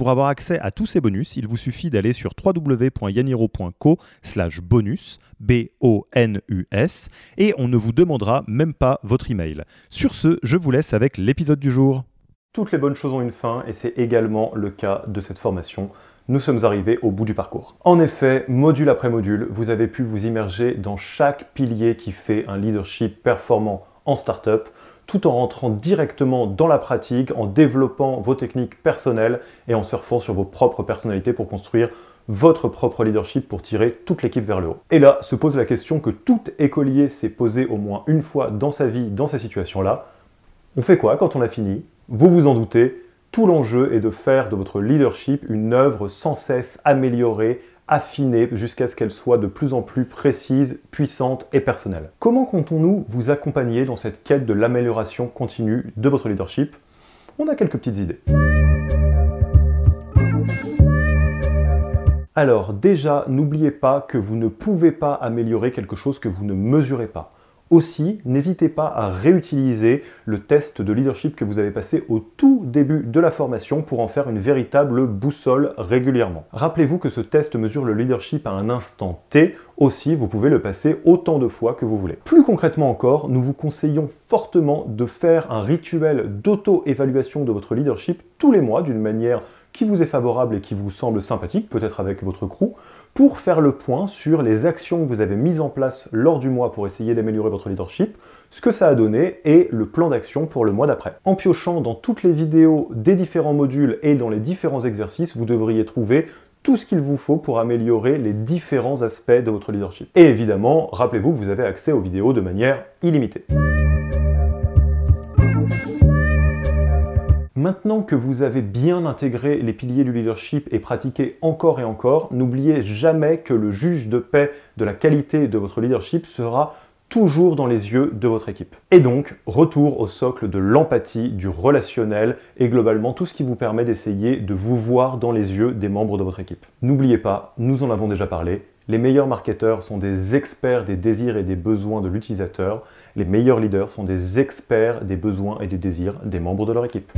Pour avoir accès à tous ces bonus, il vous suffit d'aller sur www.yaniro.co slash bonus, B-O-N-U-S, et on ne vous demandera même pas votre email. Sur ce, je vous laisse avec l'épisode du jour. Toutes les bonnes choses ont une fin et c'est également le cas de cette formation. Nous sommes arrivés au bout du parcours. En effet, module après module, vous avez pu vous immerger dans chaque pilier qui fait un leadership performant en startup tout en rentrant directement dans la pratique, en développant vos techniques personnelles et en surfant sur vos propres personnalités pour construire votre propre leadership pour tirer toute l'équipe vers le haut. Et là se pose la question que tout écolier s'est posé au moins une fois dans sa vie dans ces situations-là. On fait quoi quand on a fini? Vous vous en doutez, tout l'enjeu est de faire de votre leadership une œuvre sans cesse améliorée, affinée jusqu'à ce qu'elle soit de plus en plus précise, puissante et personnelle. Comment comptons-nous vous accompagner dans cette quête de l'amélioration continue de votre leadership? On a quelques petites idées. Alors déjà, n'oubliez pas que vous ne pouvez pas améliorer quelque chose que vous ne mesurez pas. Aussi, n'hésitez pas à réutiliser le test de leadership que vous avez passé au tout début de la formation pour en faire une véritable boussole régulièrement. Rappelez-vous que ce test mesure le leadership à un instant T. Aussi, vous pouvez le passer autant de fois que vous voulez. Plus concrètement encore, nous vous conseillons fortement de faire un rituel d'auto-évaluation de votre leadership tous les mois d'une manière qui vous est favorable et qui vous semble sympathique, peut-être avec votre crew, pour faire le point sur les actions que vous avez mises en place lors du mois pour essayer d'améliorer votre leadership, ce que ça a donné et le plan d'action pour le mois d'après. En piochant dans toutes les vidéos des différents modules et dans les différents exercices, vous devriez trouver tout ce qu'il vous faut pour améliorer les différents aspects de votre leadership. Et évidemment, rappelez-vous que vous avez accès aux vidéos de manière illimitée. Maintenant que vous avez bien intégré les piliers du leadership et pratiqué encore et encore, n'oubliez jamais que le juge de paix de la qualité de votre leadership sera toujours dans les yeux de votre équipe. Et donc, retour au socle de l'empathie, du relationnel et globalement tout ce qui vous permet d'essayer de vous voir dans les yeux des membres de votre équipe. N'oubliez pas, nous en avons déjà parlé, les meilleurs marketeurs sont des experts des désirs et des besoins de l'utilisateur. Les meilleurs leaders sont des experts des besoins et des désirs des membres de leur équipe.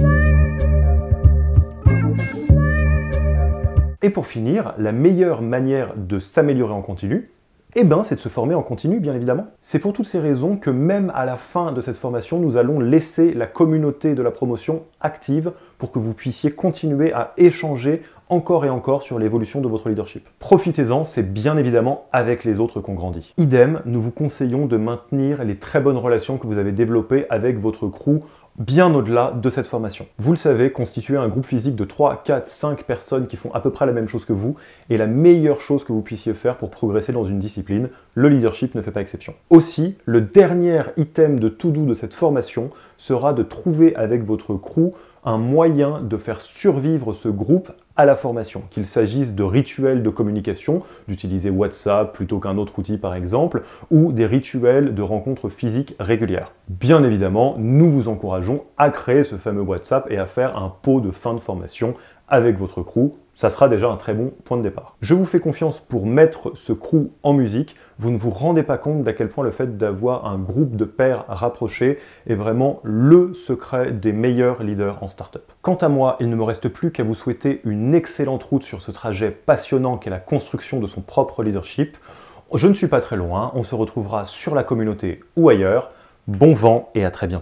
Et pour finir, la meilleure manière de s'améliorer en continu, eh ben, c'est de se former en continu, bien évidemment. C'est pour toutes ces raisons que même à la fin de cette formation, nous allons laisser la communauté de la promotion active pour que vous puissiez continuer à échanger encore et encore sur l'évolution de votre leadership. Profitez-en, c'est bien évidemment avec les autres qu'on grandit. Idem, nous vous conseillons de maintenir les très bonnes relations que vous avez développées avec votre crew bien au-delà de cette formation. Vous le savez, constituer un groupe physique de 3, 4, 5 personnes qui font à peu près la même chose que vous est la meilleure chose que vous puissiez faire pour progresser dans une discipline. Le leadership ne fait pas exception. Aussi, le dernier item de tout doux de cette formation sera de trouver avec votre crew un moyen de faire survivre ce groupe à la formation, qu'il s'agisse de rituels de communication, d'utiliser WhatsApp plutôt qu'un autre outil par exemple, ou des rituels de rencontres physiques régulières. Bien évidemment, nous vous encourageons à créer ce fameux WhatsApp et à faire un pot de fin de formation avec votre crew ça sera déjà un très bon point de départ. Je vous fais confiance pour mettre ce crew en musique. Vous ne vous rendez pas compte d'à quel point le fait d'avoir un groupe de pairs rapprochés est vraiment le secret des meilleurs leaders en startup. Quant à moi, il ne me reste plus qu'à vous souhaiter une excellente route sur ce trajet passionnant qu'est la construction de son propre leadership. Je ne suis pas très loin, on se retrouvera sur la communauté ou ailleurs. Bon vent et à très bientôt.